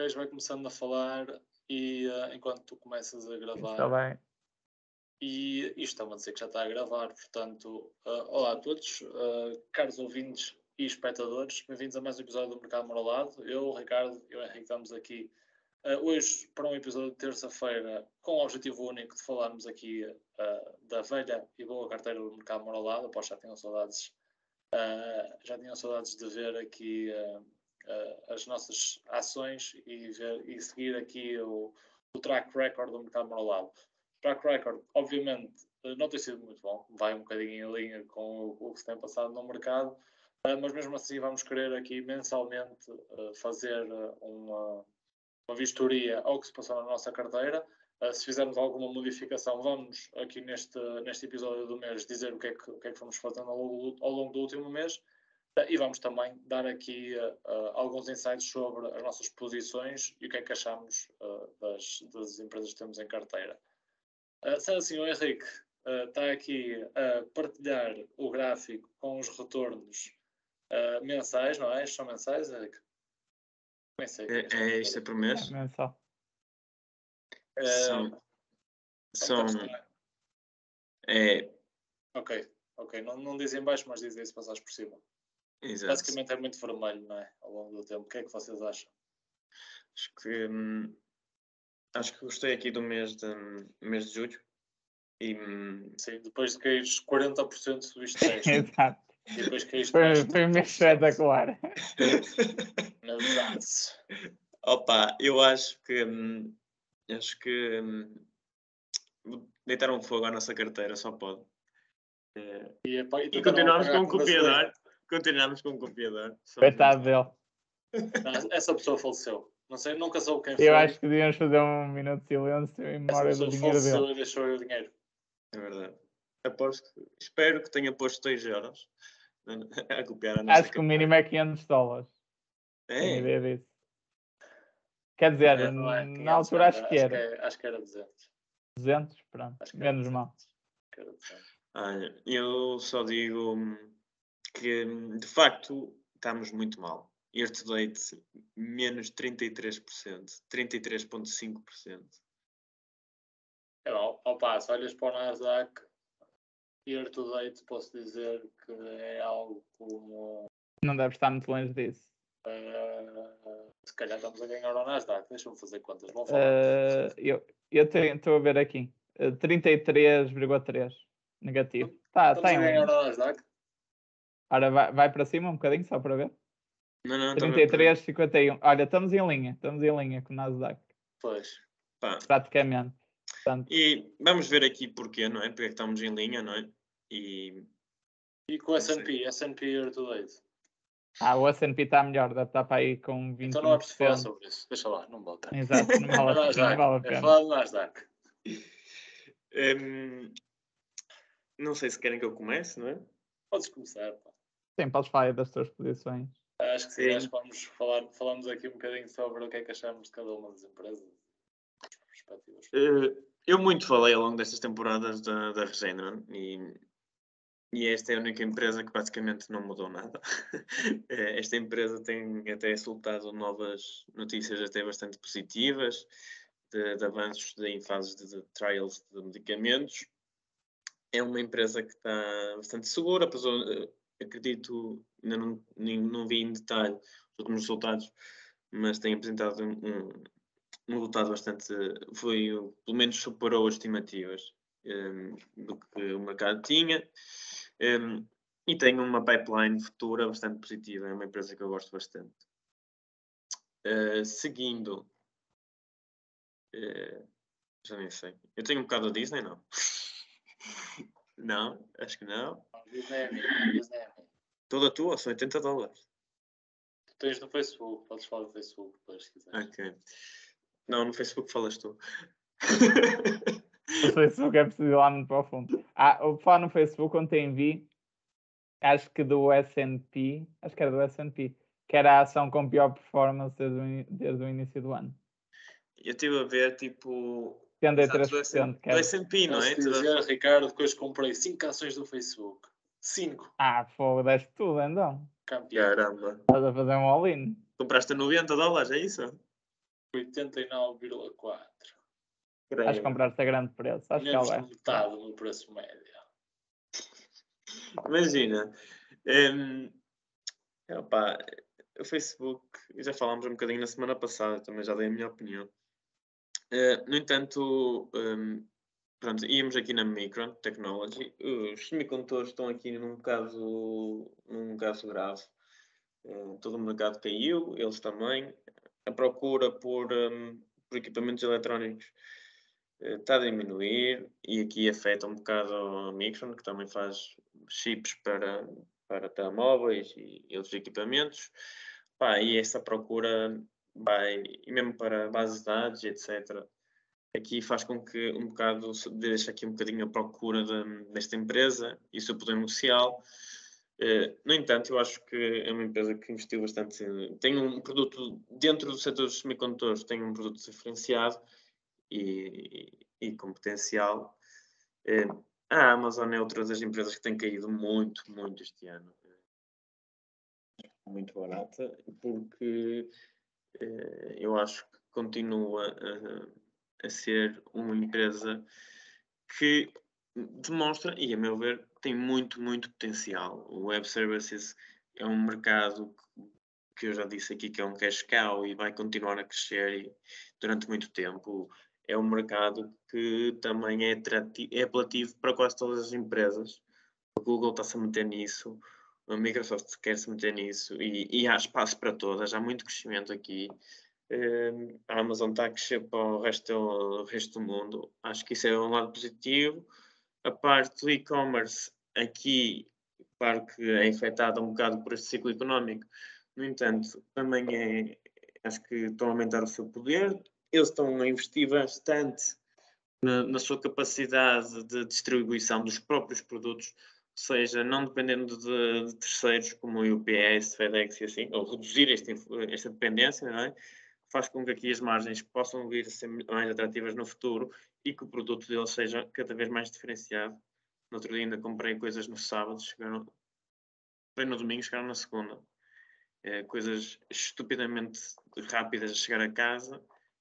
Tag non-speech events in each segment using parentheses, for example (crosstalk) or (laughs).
gajo vai começando a falar e uh, enquanto tu começas a gravar. Está bem. E isto está a dizer que já está a gravar, portanto, uh, olá a todos, uh, caros ouvintes e espectadores, bem-vindos a mais um episódio do Mercado Moralado. Eu, o Ricardo e o Henrique estamos aqui hoje para um episódio de terça-feira com o objetivo único de falarmos aqui da velha e boa carteira do Mercado Moralado. Após já tinham saudades, já tinham saudades de ver aqui uh, as nossas ações e, ver, e seguir aqui o, o, track record do mercado moralado. O track record, obviamente, eh, não tem sido muito bom, vai um bocadinho em linha com o, o que se tem passado no mercado, uh, mas mesmo assim vamos querer aqui mensalmente uh, fazer uma, uma vistoria ao que se passou na nossa carteira. Uh, se fizermos alguma modificação, vamos aqui neste, neste episódio do mês dizer o que é que, o que, é que fomos fazendo ao longo, ao longo do último mês e vamos também dar aqui uh, alguns insights sobre as nossas posições e o que é que achamos uh, das, das, empresas que temos em carteira. Uh, sendo assim, o Henrique uh, está aqui a partilhar o gráfico com os retornos mensais, não é? Estes são mensais, Henrique? É, é, é isto é por mês? É mensal. São. São. É. Ok, ok. Não, não dizem baixo, mas dizem se passares por cima. Exato. Basicamente é muito vermelho, não é? Ao longo do tempo. O que é que vocês acham? Acho que hum, acho que gostei aqui do mês de, mês de julho. E, hum, Sim, depois de caíres 40% subiste 10. Exato. E depois caíste. Foi, foi um mês espetacular. Exato. Opa, eu acho que hum, acho que hum, deitaram um fogo à nossa carteira, só pode. É, e, e, e continuamos com o copiador. Continuamos com o copiador. Coitado dele. Essa pessoa faleceu. Não sei, nunca soube quem foi. Eu acho que devíamos fazer um minuto de silêncio em memória do dinheiro dele. e deixou o dinheiro. É verdade. Aposto, espero que tenha posto 2 euros (laughs) a copiar a nossa Acho que o mínimo é 500 dólares. É. ideia disso. Quer dizer, é, é na altura acho que era. Acho que, é, acho que era 200. 200, pronto. Menos mal. Olha, eu só digo que de facto estamos muito mal. Year to date, menos 33%, 33,5%. É, ao passo, olhas para o Nasdaq, year to date, posso dizer que é algo como. Não deve estar muito longe disso. Uh, se calhar estamos a ganhar o Nasdaq, deixa-me fazer contas. Vou falar. Uh, eu eu estou a ver aqui, uh, eh, 33,3 negativo. Tá, estamos tá a ganhar o Nasdaq? Ora, vai, vai para cima um bocadinho, só para ver. Não, não, 33, 51. Olha, estamos em linha, estamos em linha com o Nasdaq. Pois. Pá. Praticamente. Portanto, e vamos ver aqui porquê, não é? Porque é que estamos em linha, não é? E, e com o S&P, S&P year to date. Ah, o S&P está melhor, deve estar para aí com 20 Então não é preciso falar sobre isso, deixa lá, não volta. Exato, não vale, (laughs) não vale a pena. É falar do Nasdaq. Um, não sei se querem que eu comece, não é? Podes começar, pá. Sim, podes falar das tuas posições. Acho que sim, sim. acho que vamos falar, falamos aqui um bocadinho sobre o que é que achamos de cada uma das empresas. Uh, eu muito falei ao longo destas temporadas da, da Regeneron e, e esta é a única empresa que praticamente não mudou nada. (laughs) Eh, esta empresa tem até soltado novas notícias até bastante positivas de, de avanços de, em fases de, de trials de medicamentos. É uma empresa que está bastante segura, apesar, acredito, ainda não, nem, não vi em detalhe os últimos resultados, mas tem apresentado um, um, resultado bastante, foi, pelo menos superou as estimativas um, do que o mercado tinha. Um, e tem uma pipeline futura bastante positiva, é uma empresa que eu gosto bastante. Uh, seguindo, uh, já nem sei, eu tenho um bocado a Disney, não? (laughs) não, acho que não. Toda tua, são 80 dólares. Tu tens no Facebook, podes falar no Facebook depois se quiseres. Ok. Não, no Facebook falas tu. no Facebook é preciso ir lá muito para o fundo. Ah, eu falar no Facebook ontem vi, acho que do S&P, acho que era do S&P, que era a ação com pior performance desde o, desde o início do ano. Eu estive a ver, tipo, 73%. Do S&P, não é? Dizer, Ricardo, depois comprei 5 ações do Facebook. 5. Ah, fogo, deste tudo então. Campeão. Caramba. Estás a fazer um all-in. Compraste a 90 dólares, é isso? 89,4. Acho que compraste a grande preço. Acho Menos que é. metade do preço médio. Imagina. hum, opá, o Facebook, já falámos um bocadinho na semana passada, também já dei a minha opinião. Eh, no entanto, hum, pronto, íamos aqui na Micron Technology. Os semicondutores estão aqui num caso, num caso grave. Eh, todo o mercado caiu, eles também. A procura por, hum, por equipamentos eletrónicos eh, está a diminuir e aqui afeta um bocado a Micron, que também faz chips para, para telemóveis e outros equipamentos. Pá, e essa procura vai, e mesmo para bases de dados, etc. Aqui faz com que um bocado, se deixa aqui um bocadinho a procura de- desta empresa e o seu poder negocial. Eh, no entanto, eu acho que é uma empresa que investiu bastante. Tem um produto, dentro do setor dos semicondutores, tem um produto diferenciado e, e com potencial. Eh, a Amazon é outra das empresas que tem caído muito, muito este ano. Muito barata, porque eu acho que continua a, a ser uma empresa que demonstra, e a meu ver, tem muito, muito potencial. O Web Services é um mercado que- que eu já disse aqui que é um cash cow e vai continuar a crescer e- durante muito tempo. É um mercado que também é, é apelativo para quase todas as empresas. O Google está-se a meter nisso, a Microsoft quer se meter nisso e, e há espaço para todas, há muito crescimento aqui. Eh, a Amazon está a crescer para o resto, o resto do mundo. Acho que isso é um lado positivo. A parte do e-commerce aqui, claro que é afetada um bocado por este ciclo económico. No entanto, também é, acho que estão a aumentar o seu poder. Eles estão a investir bastante na, na sua capacidade de distribuição dos próprios produtos, seja, não dependendo de, de terceiros como o UPS, FedEx e assim, ou reduzir influ- esta dependência, não é? faz com que aqui as margens possam vir a ser mais atrativas no futuro e que o produto deles seja cada vez mais diferenciado. No outro dia ainda comprei coisas no sábado, chegaram, comprei no domingo, chegaram na segunda. Eh, coisas estupidamente rápidas a chegar a casa.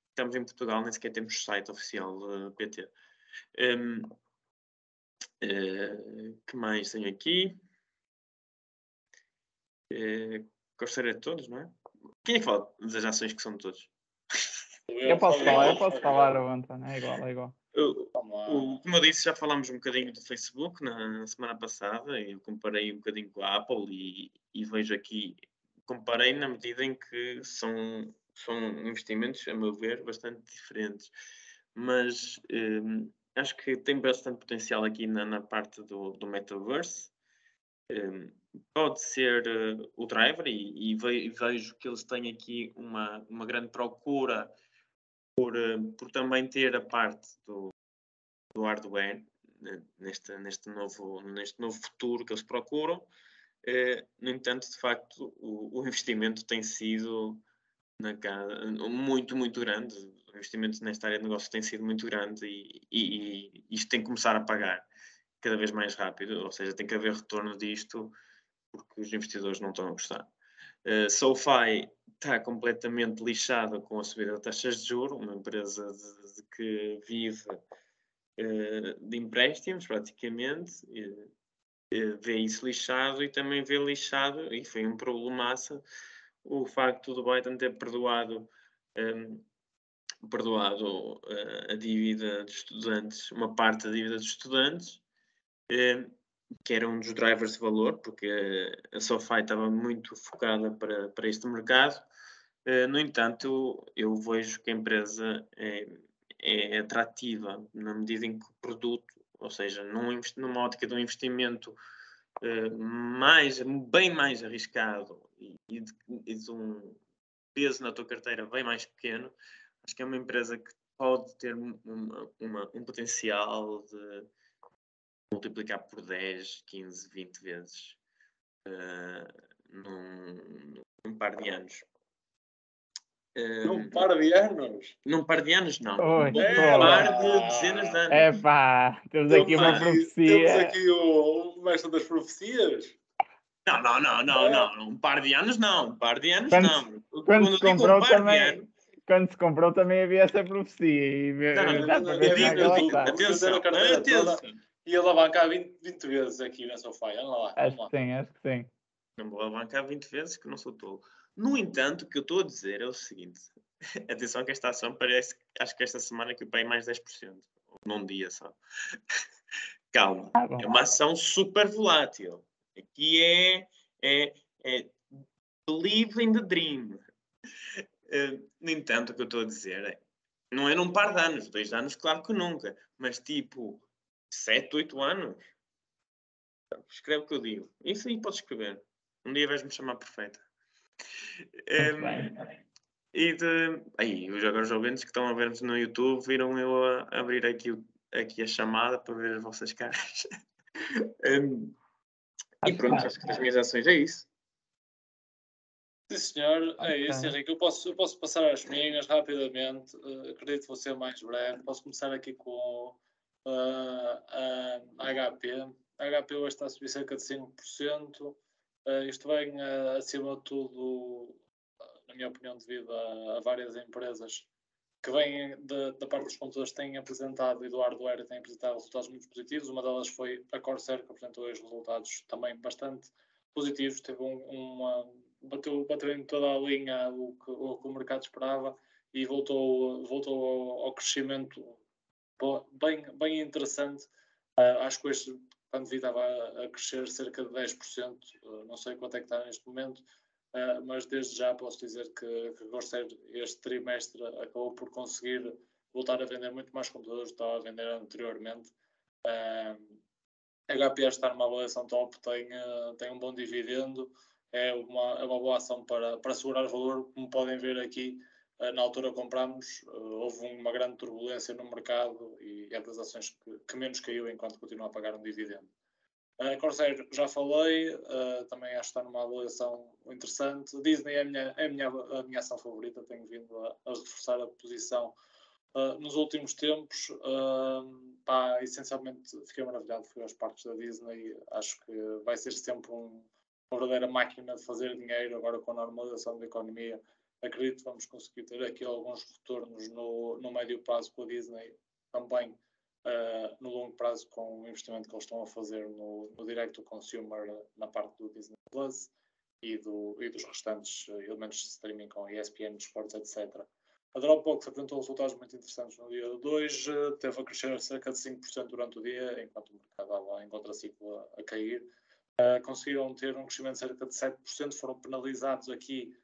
Estamos em Portugal, nem sequer temos site oficial da PT. Hum, eh, que mais tenho aqui? Eh, gostaria de todos, não é? Quem é que fala das ações que são de todos? Eu posso falar, eu posso falar, o António. É igual, é igual. Lá. o- como eu disse, já falámos um bocadinho do Facebook na, na semana passada. Eu comparei um bocadinho com a Apple e, e vejo aqui, comparei na medida em que são, são investimentos, a meu ver, bastante diferentes. Mas hum, acho que tem bastante potencial aqui na, na parte do, do metaverse. Hum, pode ser eh, o driver e, e ve- vejo que eles têm aqui uma, uma grande procura por, eh, por também ter a parte do, do hardware né, neste, neste, novo, neste novo futuro que eles procuram. Eh, no entanto, de facto, o, o investimento tem sido na casa, muito, muito grande. O investimento nesta área de negócio tem sido muito grande e, e, e isto tem que começar a pagar cada vez mais rápido, ou seja, tem que haver retorno disto porque os investidores não estão a gostar. Uh, SoFi está completamente lixada com a subida de taxas de juros, uma empresa de, de que vive uh, de empréstimos praticamente, uh, vê isso lixado e também vê lixado, e foi um problemaça, o facto do Biden ter perdoado, um, perdoado uh, a dívida dos estudantes, uma parte da dívida dos estudantes, um, que era um dos drivers de valor, porque a SoFi estava muito focada para, para este mercado. Uh, no entanto, eu vejo que a empresa é, é atrativa na medida em que o produto, ou seja, num, numa ótica de um investimento uh, mais, bem mais arriscado e, e, de, e de um peso na tua carteira bem mais pequeno, acho que é uma empresa que pode ter uma, uma, um potencial de multiplicar por 10, 15, 20 vezes uh, num, num, par de anos. Num par de anos? Num par de anos, não. Oi, num é, par de dezenas de anos. É pá, temos aqui uma profecia. Temos aqui o, o mestre das profecias. Não, não, não, não, É. não. Um par de anos não. Um par de anos Quando- não. Quando se comprou um par também. de anos, quando se comprou também havia essa profecia. E Não, eu que eu ela digo, eu- Atenção, atenção. E alavancar 20, 20 vezes aqui na sofá. Anda lá. Acho que sim, acho que sim. Não vou alavancar 20 vezes que não sou tolo. No entanto, o que eu estou a dizer é o seguinte. (laughs) Atenção que esta ação parece, acho que esta semana que eu paguei mais 10%. Num dia só. (laughs) Calma. Ah. É uma ação super volátil. Aqui é, é, é believe in the dream. Eh, no entanto, o que eu estou a dizer é, não é num par de anos, dois anos, claro que nunca, mas tipo, sete, oito anos. Escreve o que eu digo. Isso aí podes escrever. Um dia vais-me chamar perfeita. Muito Em, bem. e de. Aí, os agora os ouvintes que estão a ver-nos no YouTube viram eu a abrir aqui, aqui a chamada para ver as vossas caras. (laughs) Em, e pronto, acho que das minhas ações é isso. Sim, senhor. É Ok. isso, Henrique. Eu posso, eu posso passar as minhas rapidamente. Eh, acredito que vou ser mais breve. Posso começar aqui com eh, a HP. A HP hoje está a subir cerca de 5%. Eh, isto vem, eh, acima de tudo, na minha opinião, devido a, a várias empresas que vêm da parte dos computadores têm apresentado e do hardware têm apresentado resultados muito positivos. Uma delas foi a Corsair, que apresentou hoje resultados também bastante positivos. Teve um, uma, bateu, bateu em toda a linha o que o, que o mercado esperava e voltou, voltou ao, ao crescimento bem, bem interessante. Ah, acho que hoje, quando vi, estava a, a crescer cerca de 10%. ah, não sei quanto é que está neste momento, ah, mas desde já posso dizer que, que Corsair este trimestre acabou por conseguir voltar a vender muito mais computadores do que estava a vender anteriormente. Ah, HP está numa avaliação top, tem, tem um bom dividendo, é uma, é uma boa ação para, para segurar valor. Como podem ver aqui, eh, na altura comprámos, eh, houve uma grande turbulência no mercado e é das ações que, que menos caiu enquanto continua a pagar um dividendo. A Corsair já falei, eh, também acho que está numa avaliação interessante. Disney é a minha, é a minha, a minha ação favorita, tenho vindo a, a reforçar a posição Uh, nos últimos tempos, uh, pá, essencialmente fiquei maravilhado, fui às partes da Disney, acho que vai ser sempre um, uma verdadeira máquina de fazer dinheiro, agora com a normalização da economia, acredito que vamos conseguir ter aqui alguns retornos no, no médio prazo com a Disney, também uh, no longo prazo com o investimento que eles estão a fazer no, no direct to consumer na parte do Disney Plus e, do, e dos restantes uh, elementos de streaming com ESPN, esportes, etc. A Dropbox apresentou resultados muito interessantes no dia 2, eh, teve a crescer cerca de 5% durante o dia, enquanto o mercado estava em contraciclo a cair. Uh, conseguiram ter um crescimento de cerca de 7%, foram penalizados aqui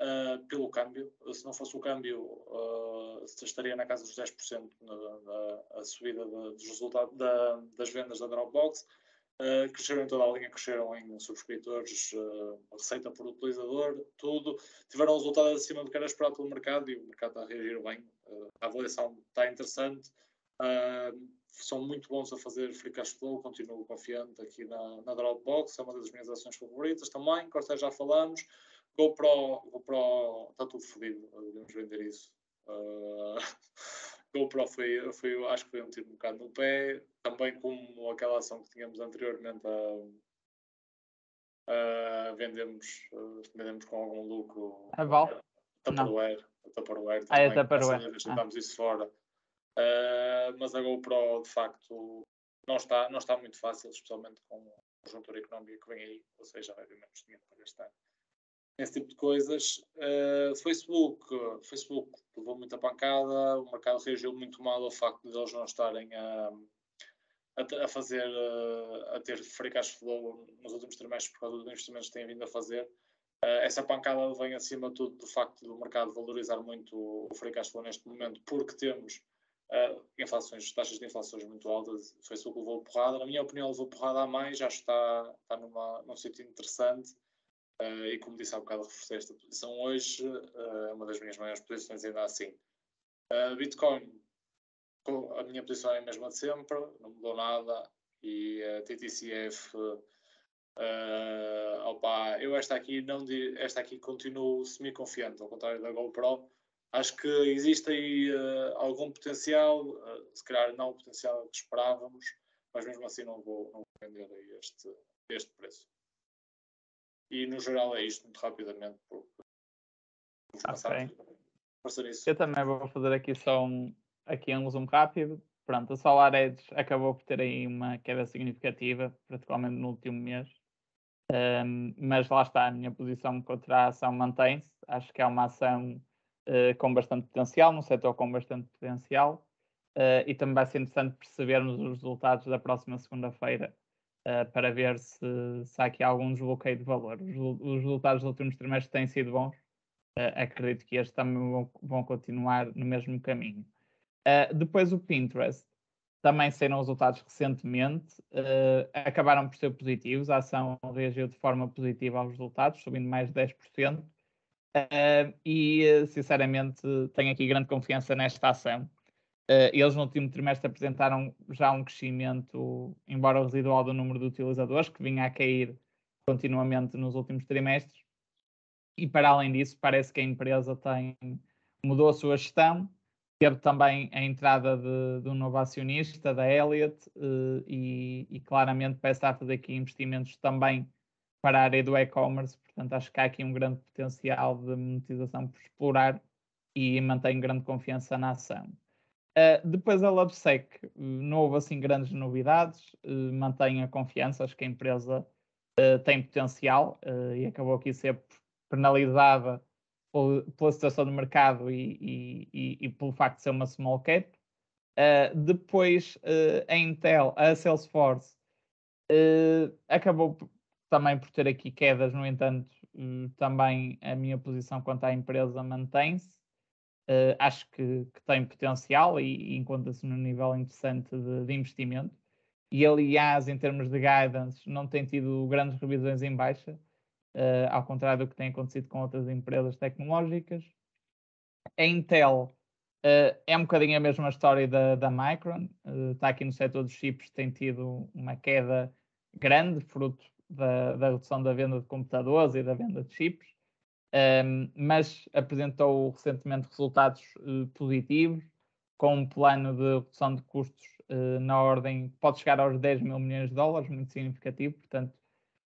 uh, pelo câmbio. Se não fosse o câmbio, uh, estaria na casa dos 10% na, na a subida dos resultados da, das vendas da Dropbox. Uh, cresceram em toda a linha, cresceram em subscritores, uh, receita por utilizador, tudo. Tiveram resultados acima do que era esperado pelo mercado e o mercado está a reagir bem. Uh, a avaliação está interessante. São muito bons a fazer free cash flow, continuo confiante aqui na, na Dropbox, é uma das minhas ações favoritas também. Corsair já falamos. GoPro, GoPro está tudo fodido, devemos vender isso. Uh, (laughs) GoPro foi, foi, acho que foi um tiro um bocado no pé, também como aquela ação que tínhamos anteriormente a, a vendemos, uh, vendemos com algum lucro A Val? Tupperware, a Tupperware Ah, é também, Tupperware. Deixámos isso fora. Uh, mas a GoPro de facto não está, não está muito fácil, especialmente com a conjuntura económica que vem aí, ou seja, vai haver menos dinheiro para gastar esse tipo de coisas. Uh, Facebook, Facebook levou muita pancada, o mercado reagiu muito mal ao facto de eles não estarem a, a, a fazer, a, a ter free cash flow nos últimos trimestres por causa dos investimentos que têm vindo a fazer. Uh, essa pancada vem acima de tudo do facto do mercado valorizar muito o free cash flow neste momento, porque temos uh, inflações, taxas de inflações muito altas. O Facebook levou porrada, na minha opinião, levou porrada a mais, já está, está numa, num sítio interessante. Uh, e como disse há bocado, reforcei esta posição hoje, é uh, uma das minhas maiores posições ainda assim. Bitcoin, a minha posição é a mesma de sempre, não mudou nada, e a TTCF, opa, eu esta aqui, não, esta aqui continuo semi-confiante, ao contrário da GoPro, acho que existe aí algum potencial, se calhar não o potencial que esperávamos, mas mesmo assim não vou, não vou vender a este, este preço. E no geral é isto, muito rapidamente, porque vamos passar. Ok. Força nisso. Eu também vou fazer aqui só um, aqui um resumo rápido. Pronto, a Solar Edge acabou por ter aí uma queda significativa, particularmente no último mês. Um, mas lá está, a minha posição contra a ação mantém-se. Acho que é uma ação uh, com bastante potencial, num setor com bastante potencial. Uh, e também vai ser interessante percebermos os resultados da próxima segunda-feira uh, para ver se, se, há aqui algum desbloqueio de valor. Os, os resultados dos últimos trimestres têm sido bons. acredito que estes também vão, vão continuar no mesmo caminho. depois o Pinterest também saíram resultados recentemente, acabaram por ser positivos, a ação reagiu de forma positiva aos resultados, subindo mais de 10%, uh, eh, e sinceramente tenho aqui grande confiança nesta ação. Uh, eles no último trimestre apresentaram já um crescimento, embora residual, do número de utilizadores, que vinha a cair continuamente nos últimos trimestres, e para além disso, parece que a empresa tem, mudou a sua gestão, Teve também a entrada de, de um novo acionista, da Elliott, uh, e, e, claramente parece estar a fazer aqui investimentos também para a área do e-commerce, portanto acho que há aqui um grande potencial de monetização por explorar e mantenho grande confiança na ação. Uh, depois a LabSec, uh, não houve assim grandes novidades, uh, mantenho a confiança, acho que a empresa tem potencial e acabou aqui ser penalizada pela situação do mercado e, e, e, pelo facto de ser uma small cap. Uh, depois, uh, a Intel, a Salesforce, uh, acabou também por ter aqui quedas, no entanto, também a minha posição quanto à empresa mantém-se. acho que, que, tem potencial e, e encontra-se num nível interessante de, de, investimento. E, aliás, em termos de guidance, não tem tido grandes revisões em baixa uh, ao contrário do que tem acontecido com outras empresas tecnológicas. A Intel uh, é um bocadinho a mesma história da, da Micron, uh, está aqui no setor dos chips, tem tido uma queda grande, fruto da, da redução da venda de computadores e da venda de chips, um, ehm, mas apresentou recentemente resultados positivos, com um plano de redução de custos na ordem, pode chegar aos 10 mil milhões de dólares, muito significativo, portanto,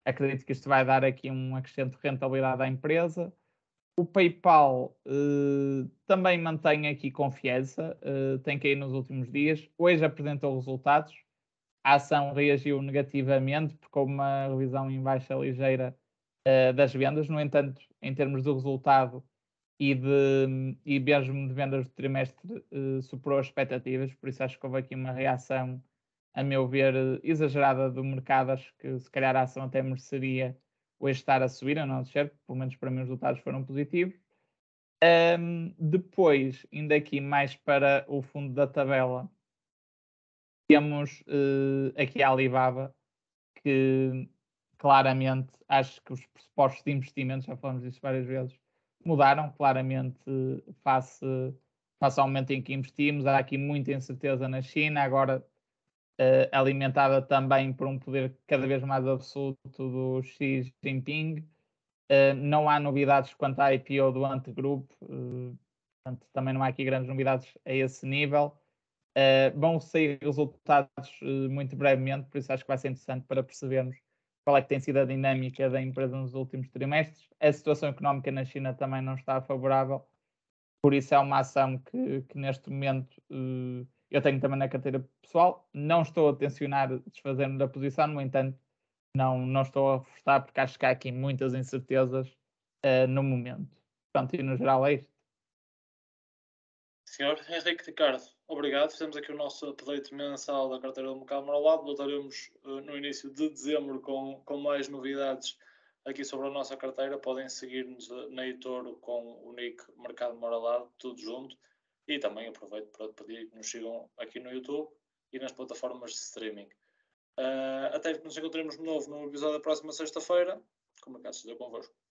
Acredito que isto vai dar aqui um acrescente de rentabilidade à empresa. O PayPal uh, também mantém aqui confiança, uh, tem caído nos últimos dias. Hoje apresentou resultados. A ação reagiu negativamente porque houve uma revisão em baixa ligeira uh, das vendas. No entanto, em termos do resultado e, de, e mesmo de vendas do trimestre, superou as expectativas. Por isso acho que houve aqui uma reação a meu ver, exagerada do mercado. Acho que se calhar a ação até mereceria hoje estar a subir, a não descer, pelo menos para mim os resultados foram positivos. Um, depois, ainda aqui mais para o fundo da tabela, temos uh, aqui a Alibaba, que claramente acho que os pressupostos de investimento, já falamos disso várias vezes, mudaram claramente face, face ao momento em que investimos. Há aqui muita incerteza na China, agora uh, alimentada também por um poder cada vez mais absoluto do Xi Jinping. Uh, não há novidades quanto à IPO do Antegroup, uh, portanto, também não há aqui grandes novidades a esse nível. Uh, vão sair resultados muito brevemente, por isso acho que vai ser interessante para percebermos qual é que tem sido a dinâmica da empresa nos últimos trimestres. A situação económica na China também não está favorável, por isso é uma ação que, que neste momento uh, eu tenho também na carteira pessoal. Não estou a tensionar desfazer-me da posição, no entanto, não, não estou a reforçar porque acho que há aqui muitas incertezas uh, no momento. Portanto, e no geral é isto. Senhor Henrique Ricardo, obrigado. Fizemos aqui o nosso update mensal da carteira do mercado lado. Voltaremos uh, no início de dezembro com, com mais novidades aqui sobre a nossa carteira. Podem seguir-nos eh, na eToro com o nick Mercado Moralado, tudo junto. E também aproveito para pedir que nos sigam aqui no YouTube e nas plataformas de streaming. Uh, até que nos encontremos de novo no episódio da próxima sexta-feira. Com o mercado se deu convosco.